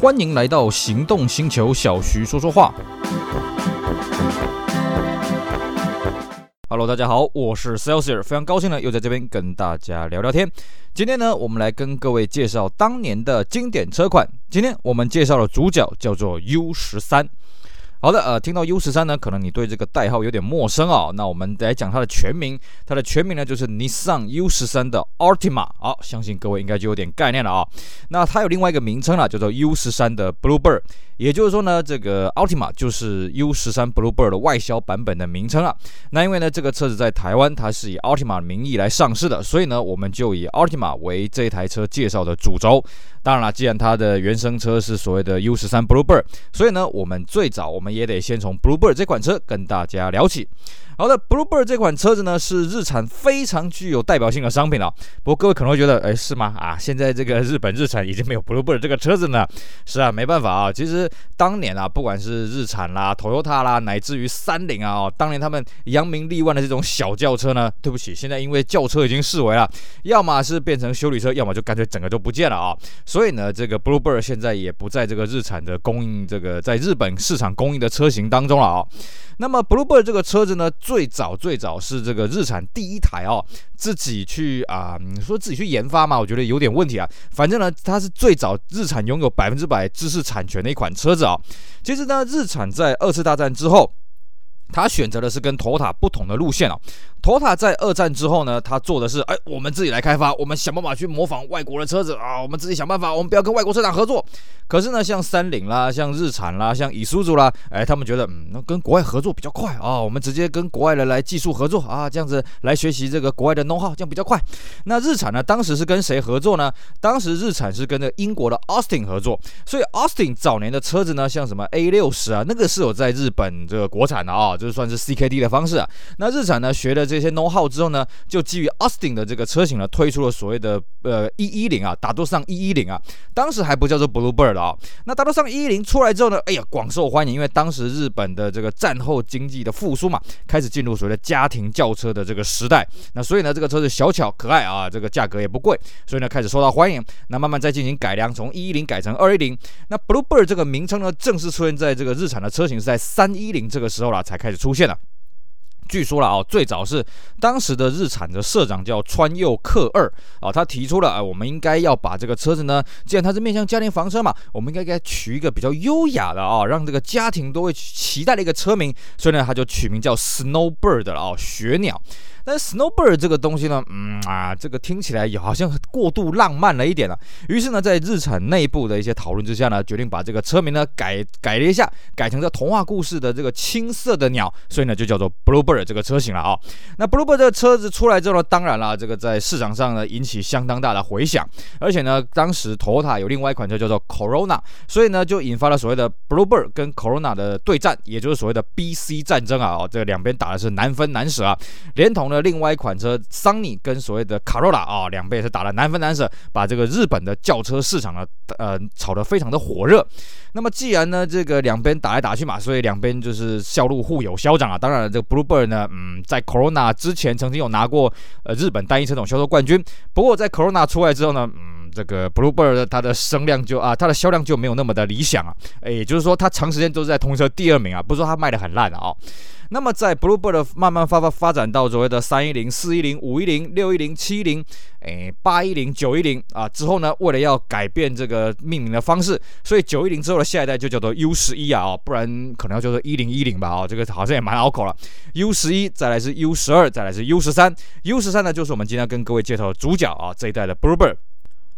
欢迎来到行动星球，小徐说说话。Hello，大家好，我是 Celsius，非常高兴呢，又在这边跟大家聊聊天。今天呢，我们来跟各位介绍当年的经典车款。今天我们介绍的主角叫做 U 十三。好的，呃，听到 U 十三呢，可能你对这个代号有点陌生啊、那我们来讲它的全名，它的全名呢就是 Nissan U 十三的 Altima。好，相信各位应该就有点概念了啊、那它有另外一个名称了，叫做 U 十三的 Bluebird。也就是说呢，这个 Altima 就是 U 十三 Bluebird 的外销版本的名称啊。那因为呢，这个车子在台湾它是以 Altima 的名义来上市的，所以呢，我们就以 Altima 为这台车介绍的主轴。当然了，既然它的原生车是所谓的 U 十三 Bluebird，所以呢，我们最早我们也得先从 Bluebird 这款车跟大家聊起。好的，Bluebird 这款车子呢是日产非常具有代表性的商品了。不过各位可能会觉得，哎，是吗？啊，现在这个日本日产已经没有 Bluebird 这个车子呢？是啊，没办法啊。其实当年啊，不管是日产啦、Toyota 啦，乃至于三菱啊，哦，当年他们扬名立万的这种小轿车呢，对不起，现在因为轿车已经式微了，要么是变成修理车，要么就干脆整个都不见了啊。所以呢，这个 Bluebird 现在也不在这个日产的供应这个在日本市场供应的车型当中了啊。那么 Bluebird 这个车子呢，最早最早是这个日产第一台哦，自己去啊，你说自己去研发嘛，我觉得有点问题啊。反正呢，它是最早日产拥有百分之百知识产权的一款车子啊。其实呢，日产在二次大战之后，他选择的是跟 Toyota 不同的路线啊。Toyota 在二战之后呢，他做的是，哎，我们自己来开发，我们想办法去模仿外国的车子啊，我们自己想办法，我们不要跟外国车厂合作。可是呢，像三菱啦，像日产啦，像 Isuzu 啦，哎，他们觉得，嗯，那跟国外合作比较快啊，我们直接跟国外的来技术合作啊，这样子来学习这个国外的 know-how，这样比较快。那日产呢，当时是跟谁合作呢？当时日产是跟着英国的 Austin 合作，所以 Austin 早年的车子呢，像什么 A 六十啊，那个是有在日本这个国产的啊，就是算是 CKD 的方式啊。那日产呢，学了。这些 know how 之后呢，就基于 Austin 的这个车型呢，推出了所谓的呃一一零啊，大多上一一零啊，当时还不叫做 Bluebird 啊。那大多上一一零出来之后呢，哎呀，广受欢迎，因为当时日本的这个战后经济的复苏嘛，开始进入所谓的家庭轿车的这个时代。那所以呢，这个车子小巧可爱啊，这个价格也不贵，所以呢开始受到欢迎。那慢慢再进行改良，从一一零改成二一零。那 Bluebird 这个名称呢，正式出现在这个日产的车型是在三一零这个时候了，才开开始出现了。据说了啊，最早是当时的日产的社长叫川右克二啊，他提出了啊，我们应该要把这个车子呢，既然它是面向家庭房车嘛，我们应该给它取一个比较优雅的啊，让这个家庭都会期待的一个车名，所以呢，他就取名叫 Snowbird 了啊，雪鸟。但是 Snowbird 这个东西呢，嗯啊，这个听起来也好像过度浪漫了一点了、于是呢，在日产内部的一些讨论之下呢，决定把这个车名呢改改了一下，改成这童话故事的这个青色的鸟，所以呢就叫做 Bluebird 这个车型了啊。那 Bluebird 这个车子出来之后呢，当然了，这个在市场上呢引起相当大的回响，而且呢，当时 Toyota 有另外一款车叫做 Corona，所以呢就引发了所谓的 Bluebird 跟 Corona 的对战，也就是所谓的 BC 战争啊。哦，这两边打的是难分难舍啊，连同呢。另外一款车桑尼跟所谓的卡罗拉啊，两边也是打得难分难舍，把这个日本的轿车市场呢，呃，炒得非常的火热。那么既然呢，这个两边打来打去嘛，所以两边就是销路互有消长啊。当然了，这个 Bluebird 呢，嗯，在 Corona 之前曾经有拿过呃日本单一车种销售冠军，不过在 Corona 出来之后呢，嗯，这个 Bluebird 它的声量就啊，它的销量就没有那么的理想啊。也就是说，它长时间都是在同车第二名啊，不是说它卖得很烂啊。那么在 Bluebird 慢慢发发发展到所谓的三一零、四一零、五一零、六一零、七一零，诶，八一零、九一零啊之后呢，为了要改变这个命名的方式，所以九一零之后的下一代就叫做 U 十一啊，不然可能要叫做一零一零吧啊，这个好像也蛮拗口了。U 十一，再来是 U 十二，再来是 U 十三，U 十三呢就是我们今天要跟各位介绍的主角啊，这一代的 Bluebird。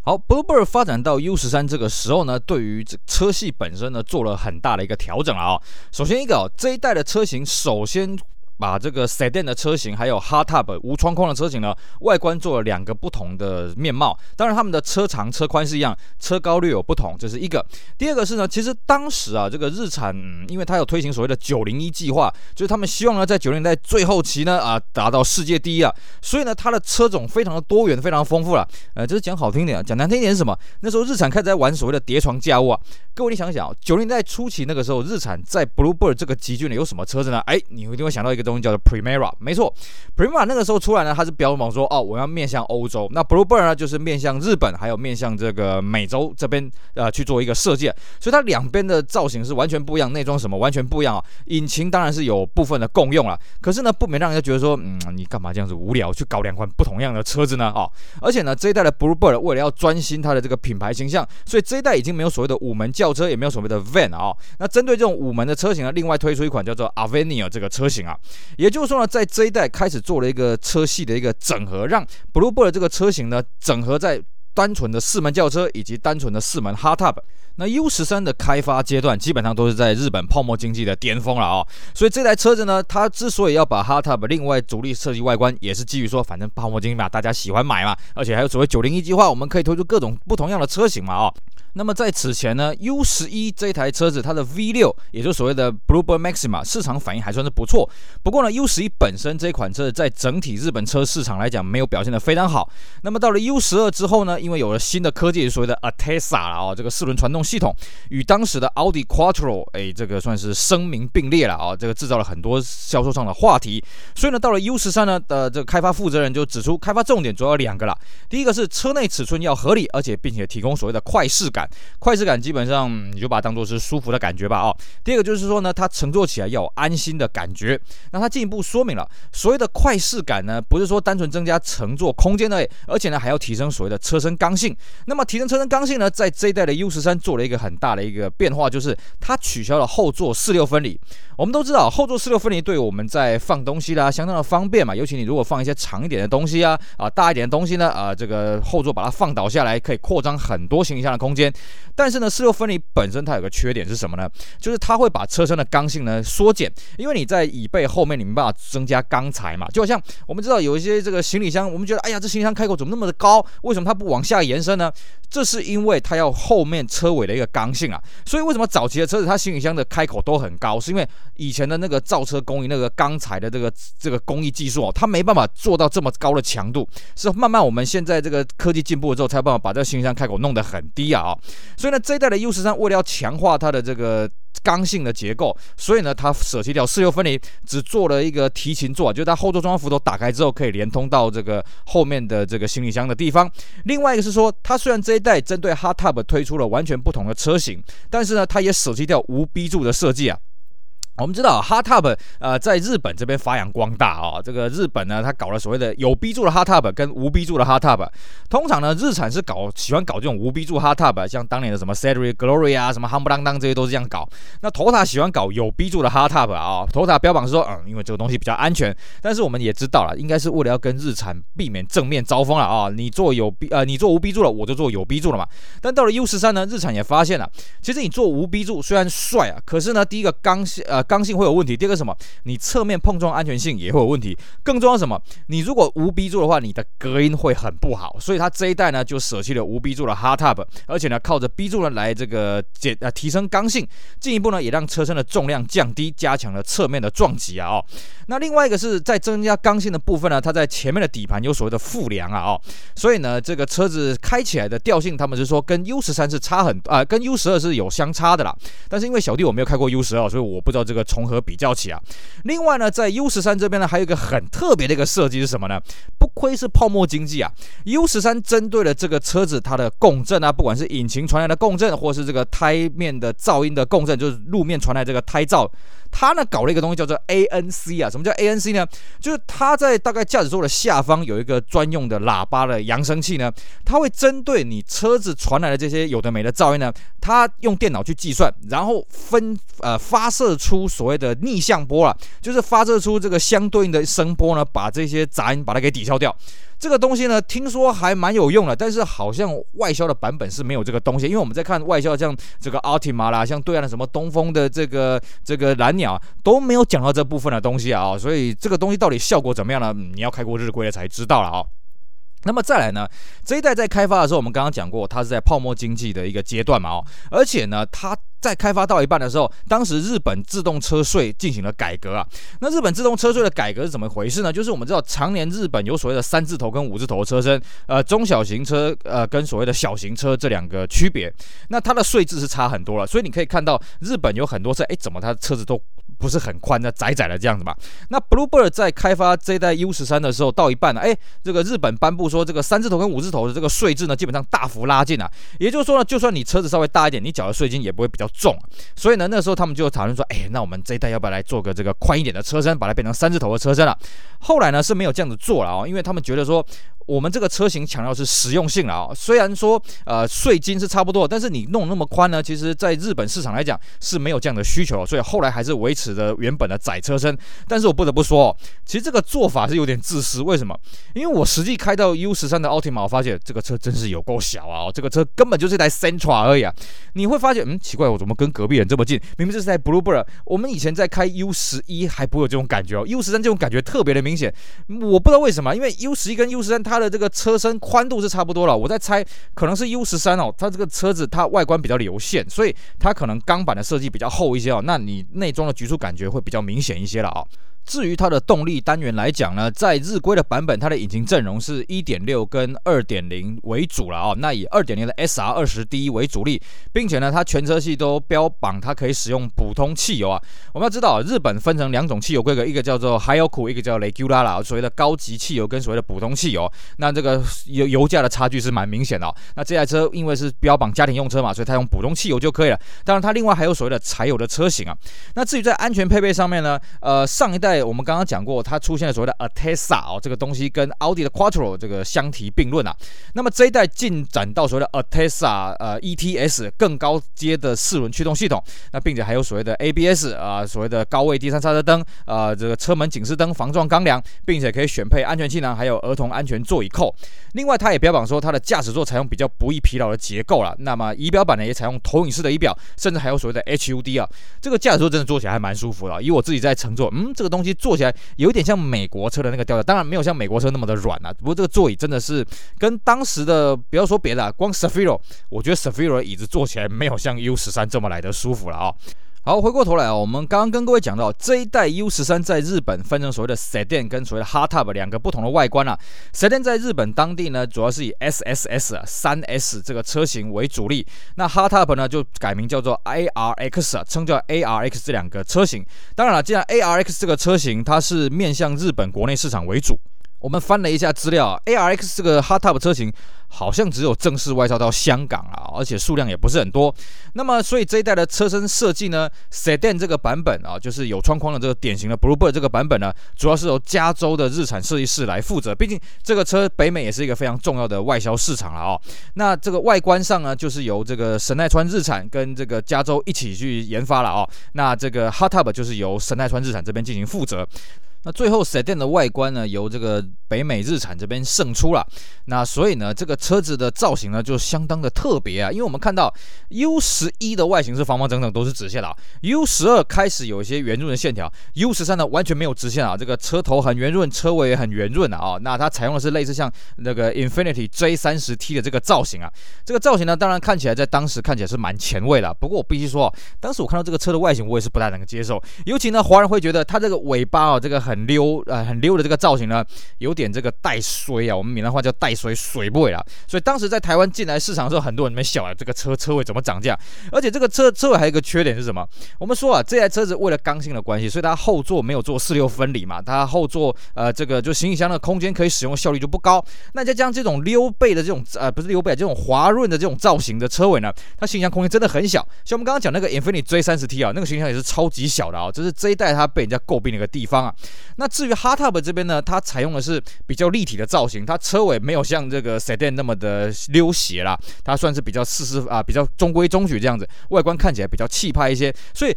好，Bluebird 发展到 U 十三这个时候呢，对于这车系本身呢，做了很大的一个调整了啊。首先一个哦，这一代的车型，首先。把这个 Sedan 的车型，还有 Hardtop 无窗框的车型呢，外观做了两个不同的面貌。当然，他们的车长、车宽是一样，车高略有不同，这是一个。第二个是呢，其实当时啊，这个日产，嗯，因为它有推行所谓的九零一计划，就是他们希望呢，在九零年代最后期呢，啊，达到世界第一啊，所以呢，它的车种非常的多元，非常丰富了。呃，就是讲好听点，讲难听一点是什么？那时候日产开始在玩所谓的叠床架屋啊。各位你想想，九零年代初期那个时候，日产在 Bluebird 这个级距呢有什么车子呢？哎，你一定会想到一个东西叫做 Primera，没错，Primera 那个时候出来呢，它是标榜说哦，我要面向欧洲，那 Bluebird 呢就是面向日本，还有面向这个美洲这边呃去做一个设计，所以它两边的造型是完全不一样，内装什么完全不一样啊，引擎当然是有部分的共用了，可是呢不免让人家觉得说，嗯，你干嘛这样子无聊去搞两款不同样的车子呢？啊、哦，而且呢这一代的 Bluebird 为了要专心它的这个品牌形象，所以这一代已经没有所谓的五门轿车，也没有所谓的 Van 啊、哦，那针对这种五门的车型呢，另外推出一款叫做 Avenir 这个车型啊，也就是说呢，在这一代开始做了一个车系的一个整合，让 Bluebird 这个车型呢整合在单纯的四门轿车以及单纯的四门 Hardtop。那 U13 的开发阶段基本上都是在日本泡沫经济的巅峰了啊、哦，所以这台车子呢，它之所以要把 Hardtop 另外独立设计外观，也是基于说，反正泡沫经济嘛，大家喜欢买嘛，而且还有所谓九零一计划，我们可以推出各种不同样的车型嘛啊、哦。那么在此前呢，U11 这台车子它的 V6，也就是所谓的 Bluebird Maxima，市场反应还算是不错。不过呢，U11 本身这款车在整体日本车市场来讲，没有表现得非常好。那么到了 U12 之后呢，因为有了新的科技，所谓的 ATESA 了啊，这个四轮传动系统，与当时的奥迪 Quattro，哎，这个算是声名并列了啊，这个制造了很多销售上的话题。所以呢，到了 U13 呢的这个开发负责人就指出，开发重点主要有两个了。第一个是车内尺寸要合理，而且并且提供所谓的快适感。快适感基本上你就把它当做是舒服的感觉吧哦。第二个就是说呢，它乘坐起来要有安心的感觉。那它进一步说明了，所谓的快适感呢，不是说单纯增加乘坐空间的，而且呢还要提升所谓的车身刚性。那么提升车身刚性呢，在这一代的 U13 做了一个很大的一个变化，就是它取消了后座四六分离。我们都知道后座四六分离对我们在放东西啦相当的方便嘛，尤其你如果放一些长一点的东西啊啊大一点的东西呢啊这个后座把它放倒下来，可以扩张很多行李箱的空间。但是呢，四六分离本身它有个缺点是什么呢？就是它会把车身的刚性呢缩减，因为你在椅背后面你没办法增加钢材嘛。就好像我们知道有一些这个行李箱，我们觉得哎呀，这行李箱开口怎么那么的高？为什么它不往下延伸呢？这是因为它要后面车尾的一个刚性啊。所以为什么早期的车子它行李箱的开口都很高？是因为以前的那个造车工艺、那个钢材的这个这个工艺技术哦，它没办法做到这么高的强度。是慢慢我们现在这个科技进步了之后，才有办法把这个行李箱开口弄得很低啊。所以。呢这一代的 U 十三为了要强化它的这个刚性的结构，所以呢，它舍弃掉四六分离，只做了一个提琴座，就是它后座中央扶手打开之后可以连通到这个后面的这个行李箱的地方。另外一个是说，它虽然这一代针对 Hardtop 推出了完全不同的车型，但是呢，它也舍弃掉无 B 柱的设计啊。我们知道 Hardtop 呃，在日本这边发扬光大啊、这个日本呢，它搞了所谓的有 B 柱的 Hardtop 跟无 B 柱的 Hardtop。通常呢，日产是搞喜欢搞这种无 B 柱 Hardtop，像当年的什么 Cedric Glory 啊，什么 Humble 这些都是这样搞。那 Toyota 喜欢搞有 B 柱的 Hardtop 啊。Toyota 标榜是说，嗯，因为这个东西比较安全。但是我们也知道了，应该是为了要跟日产避免正面招风了啊。你做有 B 呃，你做无 B 柱了，我就做有 B 柱了嘛。但到了 U13 呢，日产也发现了，其实你做无 B 柱虽然帅啊，可是呢，第一个刚性呃刚性会有问题，第二个什么？你侧面碰撞安全性也会有问题。更重要什么？你如果无 B 柱的话，你的隔音会很不好。所以它这一代呢，就舍弃了无 B 柱的 Hardtop，而且呢，靠着 B 柱呢来这个减呃提升刚性，进一步呢也让车身的重量降低，加强了侧面的撞击啊哦。那另外一个是在增加刚性的部分呢，它在前面的底盘有所谓的复梁啊哦。所以呢，这个车子开起来的调性，他们是说跟 U13 是差很啊、跟 U12 是有相差的啦。但是因为小弟我没有开过 U12，所以我不知道这个重合比较起。啊，另外呢，在 U 十三这边呢，还有一个很特别的一个设计是什么呢？不亏是泡沫经济啊，U 十三针对了这个车子它的共振啊，不管是引擎传来的共振，或是这个胎面的噪音的共振，就是路面传来这个胎噪。它呢搞了一个东西叫做 ANC 啊，什么叫 ANC 呢？就是它在大概驾驶座的下方有一个专用的喇叭的扬声器呢，它会针对你车子传来的这些有的没的噪音呢，它用电脑去计算，然后分呃发射出所谓的逆向波啊，就是发射出这个相对应的声波呢，把这些杂音把它给抵消掉。这个东西呢，听说还蛮有用的，但是好像外销的版本是没有这个东西。因为我们在看外销，像这个 Altima 啦，像对岸的什么东风的这个这个蓝鸟都没有讲到这部分的东西啊，所以这个东西到底效果怎么样呢？你要开过日规了才知道了啊。那么再来呢，这一代在开发的时候，我们刚刚讲过，它是在泡沫经济的一个阶段嘛，哦，而且呢，它。在开发到一半的时候，当时日本自动车税进行了改革啊。那日本自动车税的改革是怎么回事呢？就是我们知道，常年日本有所谓的三字头跟五字头车身，呃，中小型车呃跟所谓的小型车这两个区别。那它的税制是差很多了，所以你可以看到日本有很多车，哎，怎么它车子都不是很宽的，窄窄的这样子嘛。那 Bluebird 在开发这一代 U 十三的时候，到一半呢，哎，这个日本颁布说，这个三字头跟五字头的这个税制呢，基本上大幅拉近了。也就是说呢，就算你车子稍微大一点，你缴的税金也不会比较重。所以呢，那时候他们就讨论说，哎，那我们这一代要不要来做个这个宽一点的车身，把它变成三字头的车身了？后来呢是没有这样子做了啊，因为他们觉得说。我们这个车型强调是实用性了啊，虽然说呃税金是差不多，但是你弄那么宽呢，其实在日本市场来讲是没有这样的需求，所以后来还是维持着原本的窄车身。但是我不得不说，其实这个做法是有点自私。为什么？因为我实际开到 U 十三的 Altima，我发现这个车真是有够小啊！这个车根本就是一台 Central 而已啊！你会发现，嗯，奇怪，我怎么跟隔壁人这么近？明明这是台 Bluebird，我们以前在开 U 十一还不会有这种感觉哦，U 十三这种感觉特别的明显。我不知道为什么，因为 U 十一跟 U 十三它的这个车身宽度是差不多了，我在猜可能是 U 十三哦，它这个车子它外观比较流线，所以它可能钢板的设计比较厚一些哦，那你内装的局促感觉会比较明显一些了啊。至于它的动力单元来讲呢，在日规的版本，它的引擎阵容是1.6跟2.0为主了啊。那以2.0的 SR20D 为主力，并且呢，它全车系都标榜它可以使用普通汽油啊。我们要知道，日本分成两种汽油规格，一个叫做 Hayoku，一个叫 Regular 啦，所谓的高级汽油跟所谓的普通汽油。那这个油油价的差距是蛮明显的哦。那这台车因为是标榜家庭用车嘛，所以它用普通汽油就可以了。当然，它另外还有所谓的柴油的车型啊。那至于在安全配备上面呢，呃，上一代。我们刚刚讲过，它出现了所谓的 a t e s a 哦，这个东西跟奥迪的 Quattro 这个相提并论啊。那么这一代进展到所谓的 a t e s a 呃 ETS 更高阶的四轮驱动系统，那并且还有所谓的 ABS 啊，所谓的高位第三刹车灯啊，这个车门警示灯防撞钢梁，并且可以选配安全气囊，还有儿童安全座椅扣。另外，它也标榜说它的驾驶座采用比较不易疲劳的结构了。那么仪表板呢也采用投影式的仪表，甚至还有所谓的 HUD 啊，这个驾驶座真的坐起来还蛮舒服的。以我自己在乘坐，嗯，这个东东西。坐起来有点像美国车的那个调调，当然没有像美国车那么的软啊。不过这个座椅真的是跟当时的，不要说别的啊，光 s a f i r o 我觉得 s a f i r o 椅子坐起来没有像 U 十三这么来的舒服了啊。好，回过头来啊，我们刚刚跟各位讲到这一代 U13 在日本分成所谓的 Sedan 跟所谓的 Hardtop 两个不同的外观啊。Sedan 在日本当地呢，主要是以 SSS 啊三 S 这个车型为主力，那 Hardtop 呢就改名叫做 ARX 啊，称叫 ARX 这两个车型。当然了，既然 ARX 这个车型它是面向日本国内市场为主。我们翻了一下资料，ARX 这个 Hardtop 车型好像只有正式外销到香港啊，而且数量也不是很多。那么，所以这一代的车身设计呢，Sedan 这个版本啊，就是有窗框的这个典型的 Bluebird 这个版本呢，主要是由加州的日产设计师来负责。毕竟这个车北美也是一个非常重要的外销市场了哦。那这个外观上呢，就是由这个神奈川日产跟这个加州一起去研发了哦。那这个 hot tub 就是由神奈川日产这边进行负责。那最后，Sedan 的外观呢，由这个北美日产这边胜出了。那所以呢，这个车子的造型呢，就相当的特别啊。因为我们看到 U 十一的外形是方方正正，都是直线的。U 十二开始有一些圆润的线条，U 十三呢完全没有直线啊。这个车头很圆润，车尾也很圆润的啊。那它采用的是类似像那个 Infiniti J 三十 T 的这个造型啊。这个造型呢，当然看起来在当时看起来是蛮前卫的。不过我必须说，当时我看到这个车的外形，我也是不太能够接受。尤其呢，华人会觉得它这个尾巴啊，这个很很。溜，呃，很溜的这个造型呢，有点这个带衰啊，我们闽南话叫带衰水不尾啊。所以当时在台湾进来市场的时候，很多人没想啊，这个车车尾怎么涨价？而且这个车车尾还有一个缺点是什么？我们说啊，这台车子为了刚性的关系，所以它后座没有做四六分离嘛，它后座呃这个就行李箱的空间可以使用效率就不高。那再加上这种溜背的这种呃不是溜背，这种滑润的这种造型的车尾呢，它行李箱空间真的很小。像我们刚刚讲那个 Infinity J30T 啊，那个行李箱也是超级小的啊，这是这一代它被人家诟病的一个地方啊。那至于 Hardtop 这边呢，它采用的是比较立体的造型，它车尾没有像这个 Sedan 那么的溜斜啦，它算是比较四四啊，比较中规中矩这样子，外观看起来比较气派一些，所以。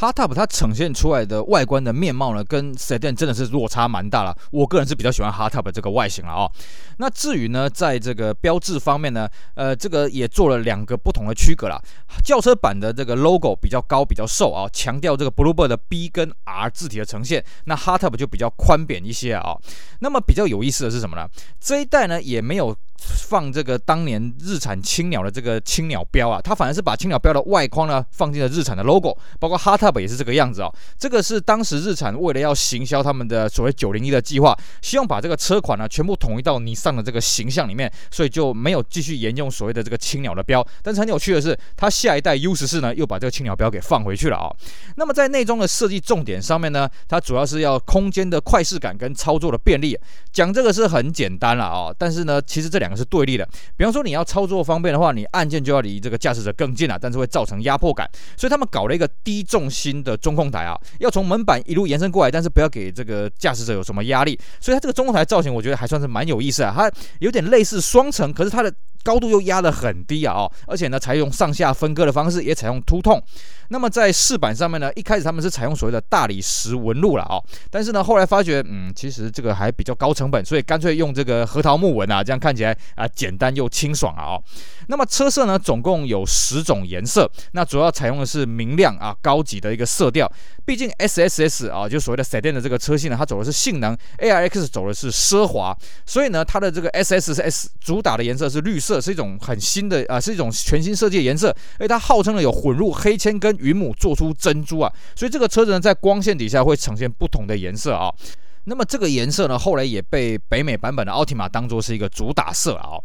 Hot Top 它呈现出来的外观的面貌呢，跟 Sedan 真的是落差蛮大了。我个人是比较喜欢 Hot Top 这个外形了啊、那至于呢，在这个标志方面呢，呃，这个也做了两个不同的区隔啦。轿车版的这个 logo 比较高，比较瘦啊，强调这个 Bluebird 的 B 跟 R 字体的呈现。那 Hot Top 就比较宽扁一些啊。那么比较有意思的是什么呢？这一代呢也没有放这个当年日产青鸟的这个青鸟标啊，它反而是把青鸟标的外框呢放进了日产的 logo，包括 hardtop 也是这个样子哦。这个是当时日产为了要行销他们的所谓九零一的计划，希望把这个车款呢全部统一到你上的这个形象里面，所以就没有继续沿用所谓的这个青鸟的标。但是很有趣的是，它下一代 U 十四呢又把这个青鸟标给放回去了啊、那么在内装的设计重点上面呢，它主要是要空间的快适感跟操作的便利。讲这个是很简单了啊、但是呢，其实这两两个是对立的。比方说你要操作方便的话，你按键就要离这个驾驶者更近了，但是会造成压迫感。所以他们搞了一个低重心的中控台啊，要从门板一路延伸过来，但是不要给这个驾驶者有什么压力。所以它这个中控台造型，我觉得还算是蛮有意思啊。它有点类似双层，可是它的高度又压得很低啊，哦，而且呢，采用上下分割的方式，也采用凸痛。那么在饰板上面呢，一开始他们是采用所谓的大理石纹路了啊，但是呢，后来发觉，嗯，其实这个还比较高成本，所以干脆用这个核桃木纹啊，这样看起来啊简单又清爽啊。那么车色呢，总共有十种颜色，那主要采用的是明亮啊高级的一个色调。毕竟 S S S 啊，就所谓的 Sedan 的这个车系呢，它走的是性能，A R X 走的是奢华，所以呢，它的这个 S S S 主打的颜色是绿色，是一种很新的啊，是一种全新设计的颜色，而它号称呢有混入黑铅跟云母做出珍珠啊，所以这个车子呢在光线底下会呈现不同的颜色啊。那么这个颜色呢，后来也被北美版本的奥提玛当做是一个主打色啊。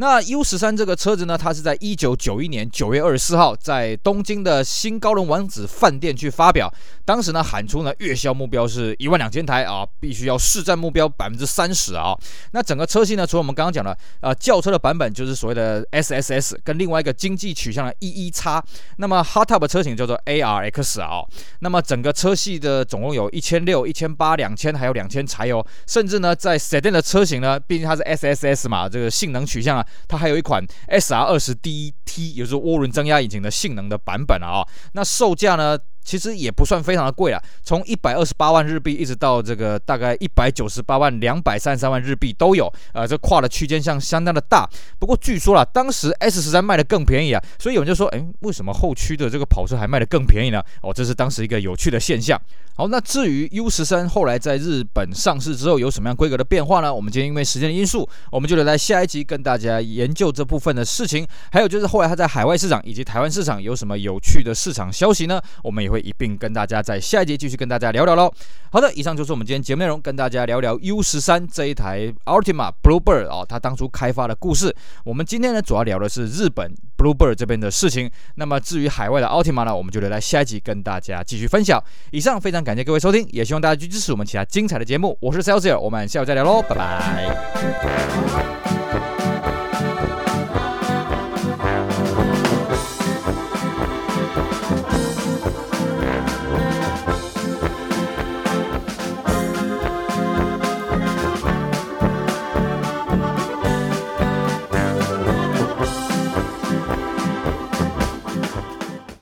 那 U 十三这个车子呢，它是在一九九一年九月二十四号在东京的新高轮王子饭店去发表。当时呢喊出呢月销目标是一万两千台啊，必须要市占目标百分之三十啊。那整个车系呢，除了我们刚刚讲的呃轿车的版本，就是所谓的 SSS，跟另外一个经济取向的 EE-X。那么 Hardtop 车型叫做 ARX 啊。那么整个车系的总共有一千六、一千八、两千，还有两千柴油。甚至呢，在 Sedan 的车型呢，毕竟它是 SSS 嘛，这个性能取向啊。它还有一款 S R 二十 D T，也就是涡轮增压引擎的性能的版本啊、那售价呢？其实也不算非常的贵啊，从一百二十八万日币一直到这个大概一百九十八万、两百三十三万日币都有，呃，这跨的区间相相当的大。不过据说啦，当时 S 十三卖的更便宜啊，所以有人就说，哎，为什么后驱的这个跑车还卖的更便宜呢？哦，这是当时一个有趣的现象。好，那至于 U 十三后来在日本上市之后有什么样规格的变化呢？我们今天因为时间的因素，我们就留在下一集跟大家研究这部分的事情。还有就是后来它在海外市场以及台湾市场有什么有趣的市场消息呢？我们也会一并跟大家在下一集继续跟大家聊聊喽。好的，以上就是我们今天节目内容，跟大家聊聊 U 十三这一台 Altima Bluebird 哦，它当初开发的故事。我们今天呢主要聊的是日本 Bluebird 这边的事情。那么至于海外的 Altima 呢，我们就留在下一集跟大家继续分享。以上非常感谢各位收听，也希望大家去支持我们其他精彩的节目。我是 Celsius，我们下午再聊喽，拜拜。